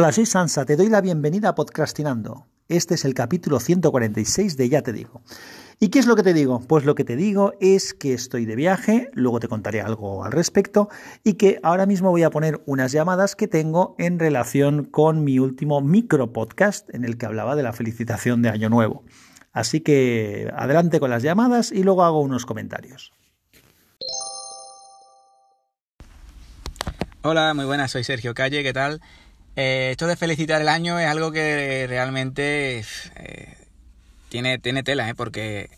Hola, soy Sansa, te doy la bienvenida a Podcastinando. Este es el capítulo 146 de Ya te digo. ¿Y qué es lo que te digo? Pues lo que te digo es que estoy de viaje, luego te contaré algo al respecto, y que ahora mismo voy a poner unas llamadas que tengo en relación con mi último micro podcast en el que hablaba de la felicitación de Año Nuevo. Así que adelante con las llamadas y luego hago unos comentarios. Hola, muy buenas, soy Sergio Calle, ¿qué tal? Eh, esto de felicitar el año es algo que realmente eh, tiene, tiene tela, ¿eh? porque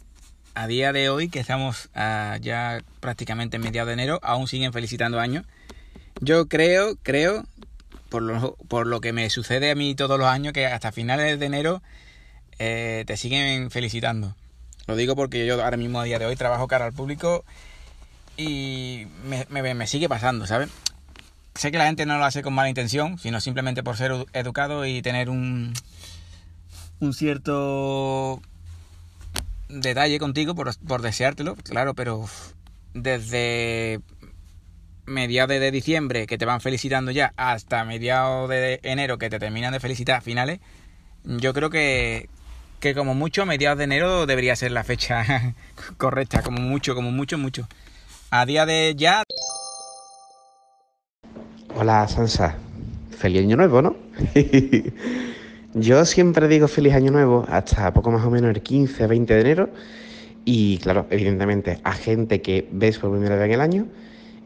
a día de hoy, que estamos ya prácticamente en mediados de enero, aún siguen felicitando años. Yo creo, creo, por lo, por lo que me sucede a mí todos los años, que hasta finales de enero eh, te siguen felicitando. Lo digo porque yo ahora mismo a día de hoy trabajo cara al público y me, me, me sigue pasando, ¿sabes? Sé que la gente no lo hace con mala intención, sino simplemente por ser educado y tener un, un cierto detalle contigo por, por deseártelo, claro, pero desde mediados de diciembre que te van felicitando ya hasta mediados de enero que te terminan de felicitar a finales, yo creo que, que como mucho mediados de enero debería ser la fecha correcta, como mucho, como mucho, mucho. A día de ya... Hola Sansa, feliz año nuevo, ¿no? Yo siempre digo feliz año nuevo hasta poco más o menos el 15, 20 de enero y claro, evidentemente a gente que ves por primera vez en el año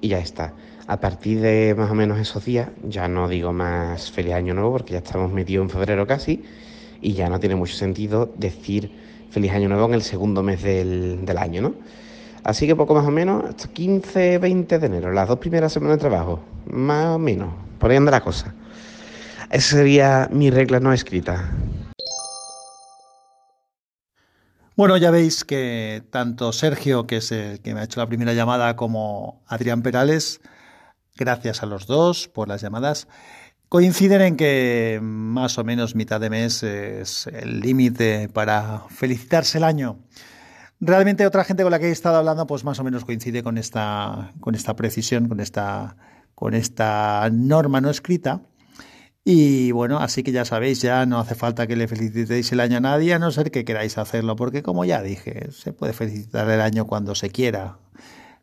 y ya está. A partir de más o menos esos días ya no digo más feliz año nuevo porque ya estamos metidos en febrero casi y ya no tiene mucho sentido decir feliz año nuevo en el segundo mes del, del año, ¿no? Así que poco más o menos, hasta 15, 20 de enero, las dos primeras semanas de trabajo, más o menos, por ahí anda la cosa. Esa sería mi regla no escrita. Bueno, ya veis que tanto Sergio, que es el que me ha hecho la primera llamada, como Adrián Perales, gracias a los dos por las llamadas, coinciden en que más o menos mitad de mes es el límite para felicitarse el año. Realmente otra gente con la que he estado hablando, pues más o menos coincide con esta, con esta precisión, con esta, con esta norma no escrita. Y bueno, así que ya sabéis, ya no hace falta que le felicitéis el año a nadie, a no ser que queráis hacerlo, porque como ya dije, se puede felicitar el año cuando se quiera.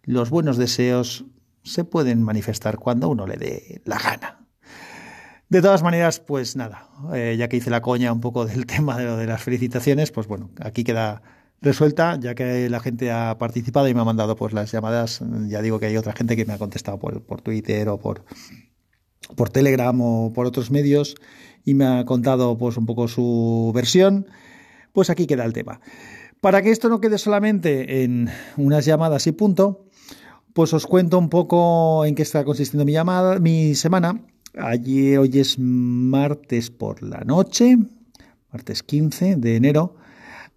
Los buenos deseos se pueden manifestar cuando uno le dé la gana. De todas maneras, pues nada, eh, ya que hice la coña un poco del tema de, de las felicitaciones, pues bueno, aquí queda resuelta, ya que la gente ha participado y me ha mandado pues las llamadas. Ya digo que hay otra gente que me ha contestado por, por Twitter o por, por Telegram o por otros medios y me ha contado pues un poco su versión. Pues aquí queda el tema. Para que esto no quede solamente en unas llamadas y punto, pues os cuento un poco en qué está consistiendo mi llamada, mi semana. Allí hoy es martes por la noche, martes 15 de enero.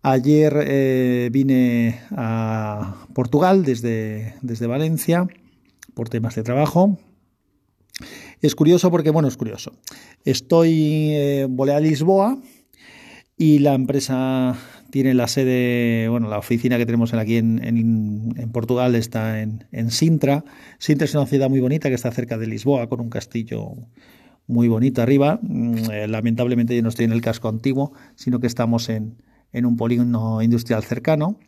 Ayer eh, vine a Portugal desde, desde Valencia por temas de trabajo. Es curioso porque, bueno, es curioso. Estoy, eh, volé a Lisboa y la empresa tiene la sede, bueno, la oficina que tenemos aquí en, en, en Portugal está en, en, Sintra. Sintra es una ciudad muy bonita que está cerca de Lisboa, con un castillo muy bonito arriba. Mm, eh, lamentablemente yo no estoy en el casco antiguo, sino que estamos en, en un polígono industrial cercano.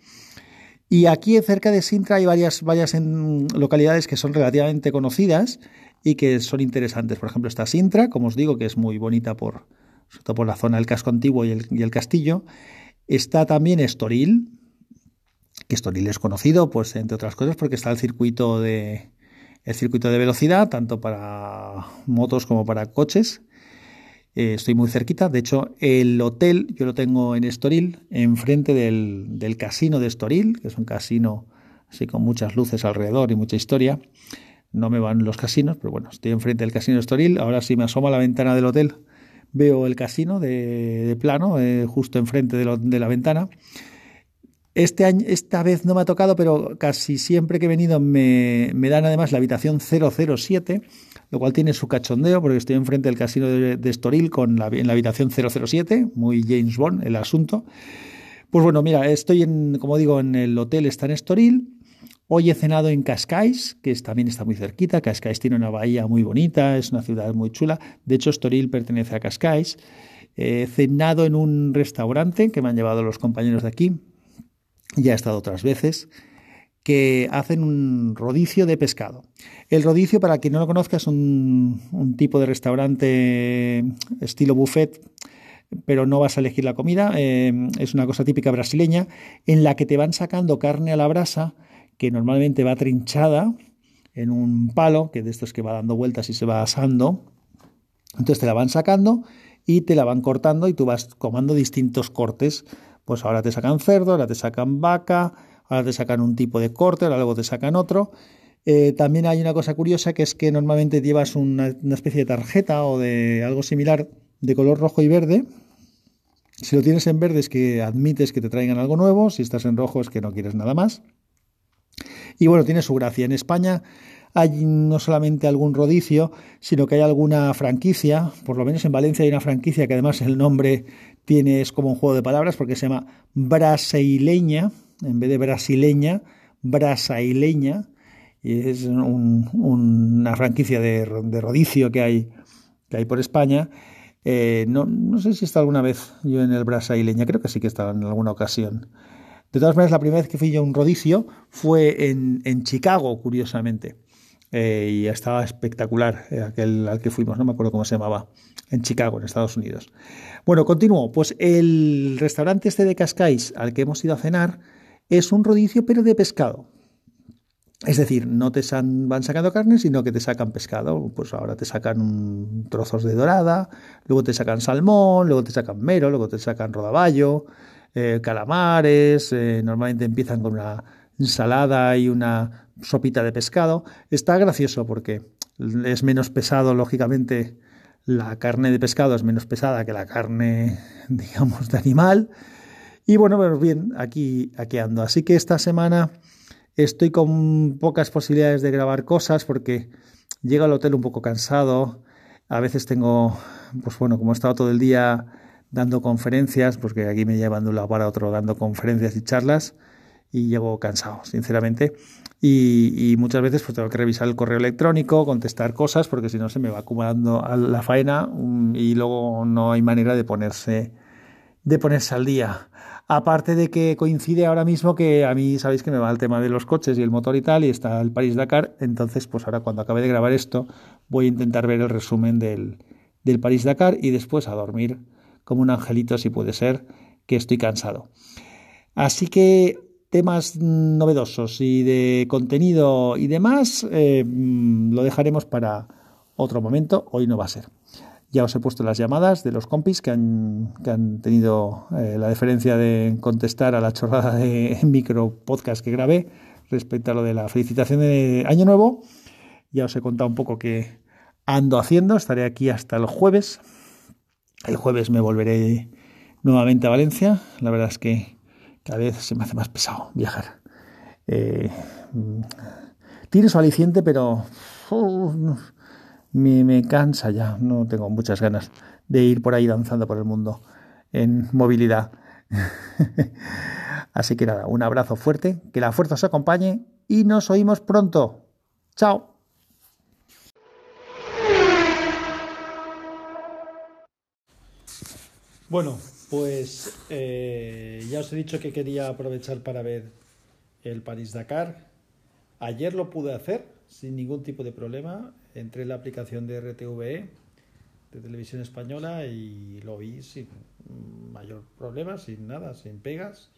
Y aquí cerca de Sintra hay varias, varias localidades que son relativamente conocidas y que son interesantes. Por ejemplo, está Sintra, como os digo, que es muy bonita por, sobre todo por la zona del casco antiguo y el, y el castillo. Está también Estoril, que Estoril es conocido, pues entre otras cosas, porque está el circuito de el circuito de velocidad, tanto para motos como para coches. Eh, estoy muy cerquita. De hecho, el hotel yo lo tengo en Estoril, enfrente del, del casino de Estoril, que es un casino así con muchas luces alrededor y mucha historia. No me van los casinos, pero bueno, estoy enfrente del casino de Estoril. Ahora si me asomo a la ventana del hotel, veo el casino de, plano, eh, justo enfrente de, de la ventana. Este año, esta vez no me ha tocado, pero casi siempre que he venido me, dan además la habitación 007, lo cual tiene su cachondeo porque estoy enfrente del casino de, Estoril con en la habitación 007, muy James Bond el asunto. Pues bueno, mira, estoy en, como digo, en el hotel está en Estoril Hoy he cenado en Cascais, que también está muy cerquita. Cascais tiene una bahía muy bonita, es una ciudad muy chula. De hecho, Estoril pertenece a Cascais. He cenado en un restaurante que me han llevado los compañeros de aquí. Ya he estado otras veces que hacen un rodicio de pescado. El rodicio, para quien no lo conozca, es un, tipo de restaurante estilo buffet, pero no vas a elegir la comida. Eh, es una cosa típica brasileña en la que te van sacando carne a la brasa que normalmente va trinchada en un palo, que de estos que va dando vueltas y se va asando. Entonces te la van sacando y te la van cortando y tú vas comando distintos cortes. Pues ahora te sacan cerdo, ahora te sacan vaca, ahora te sacan un tipo de corte, ahora luego te sacan otro. Eh, también hay una cosa curiosa que es que normalmente llevas una, una, especie de tarjeta o de algo similar de color rojo y verde. Si lo tienes en verde es que admites que te traigan algo nuevo, si estás en rojo es que no quieres nada más. Y bueno, tiene su gracia. En España hay no solamente algún rodicio, sino que hay alguna franquicia, por lo menos en Valencia hay una franquicia que además el nombre tiene, es como un juego de palabras porque se llama Brasileña, en vez de brasileña, brasaileña, y es una franquicia de, rodicio que hay, que hay por España. Eh, no, no, sé si está alguna vez yo en el brasaileña, creo que sí que estaba en alguna ocasión. De todas maneras, la primera vez que fui yo a un rodicio fue en, en Chicago, curiosamente. Eh, y estaba espectacular eh, aquel al que fuimos, no me acuerdo cómo se llamaba, en Chicago, en Estados Unidos. Bueno, continúo. Pues el restaurante este de Cascais al que hemos ido a cenar es un rodicio, pero de pescado. Es decir, no te van sacando carne, sino que te sacan pescado. Pues ahora te sacan trozos de dorada, luego te sacan salmón, luego te sacan mero, luego te sacan rodaballo, eh, calamares, normalmente empiezan con una ensalada y una sopita de pescado. Está gracioso porque es menos pesado, lógicamente, la carne de pescado es menos pesada que la carne, digamos, de animal. Y bueno, pues bien, aquí, aquí ando. Así que esta semana estoy con pocas posibilidades de grabar cosas porque llego al hotel un poco cansado. A veces tengo, pues bueno, como he estado todo el día dando conferencias, porque aquí me llevan de un lado para otro dando conferencias y charlas y llego cansado, sinceramente. Y, muchas veces pues tengo que revisar el correo electrónico, contestar cosas, porque si no se me va acumulando la faena mm, y luego no hay manera de ponerse, de ponerse al día. Aparte de que coincide ahora mismo que a mí sabéis que me va el tema de los coches y el motor y tal, y está el París-Dakar, entonces pues ahora cuando acabe de grabar esto voy a intentar ver el resumen del, del París-Dakar y después a dormir como un angelito si puede ser, que estoy cansado. Así que temas novedosos y de contenido y demás eh, mm, lo dejaremos para otro momento. Hoy no va a ser. Ya os he puesto las llamadas de los compis que han, que han tenido eh, la deferencia de contestar a la chorrada de micro podcast que grabé respecto a lo de la felicitación de Año Nuevo. Ya os he contado un poco qué ando haciendo. Estaré aquí hasta el jueves el jueves me volveré nuevamente a Valencia. La verdad es que cada vez se me hace más pesado viajar. Eh, tiene su aliciente, pero me, me, cansa ya. No tengo muchas ganas de ir por ahí danzando por el mundo en movilidad. Así que nada, un abrazo fuerte, que la fuerza os acompañe y nos oímos pronto. Chao. Bueno, pues eh, ya os he dicho que quería aprovechar para ver el París-Dakar. Ayer lo pude hacer sin ningún tipo de problema. Entré en la aplicación de RTVE de Televisión Española y lo vi sin mayor problema, sin nada, sin pegas.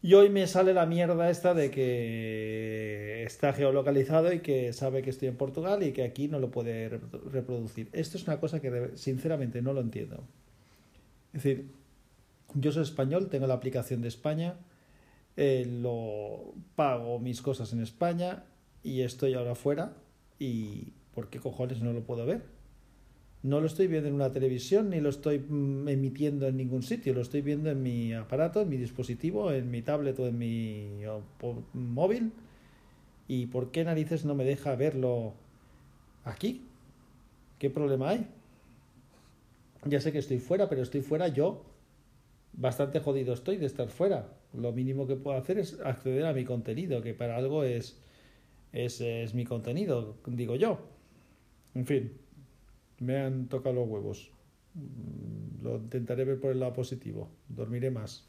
Y hoy me sale la mierda esta de que está geolocalizado y que sabe que estoy en Portugal y que aquí no lo puede reproducir. Esto es una cosa que sinceramente no lo entiendo. Es decir, yo soy español, tengo la aplicación de España, eh, lo pago mis cosas en España y estoy ahora fuera y ¿por qué cojones no lo puedo ver? No lo estoy viendo en una televisión ni lo estoy mm, emitiendo en ningún sitio, lo estoy viendo en mi aparato, en mi dispositivo, en mi tablet o en mi móvil. ¿Y por qué narices no me deja verlo aquí? ¿Qué problema hay? Ya sé que estoy fuera, pero estoy fuera yo. Bastante jodido estoy de estar fuera. Lo mínimo que puedo hacer es acceder a mi contenido, que para algo es, es, es mi contenido, digo yo. En fin, me han tocado los huevos. Mm, Lo intentaré ver por el lado positivo. Dormiré más.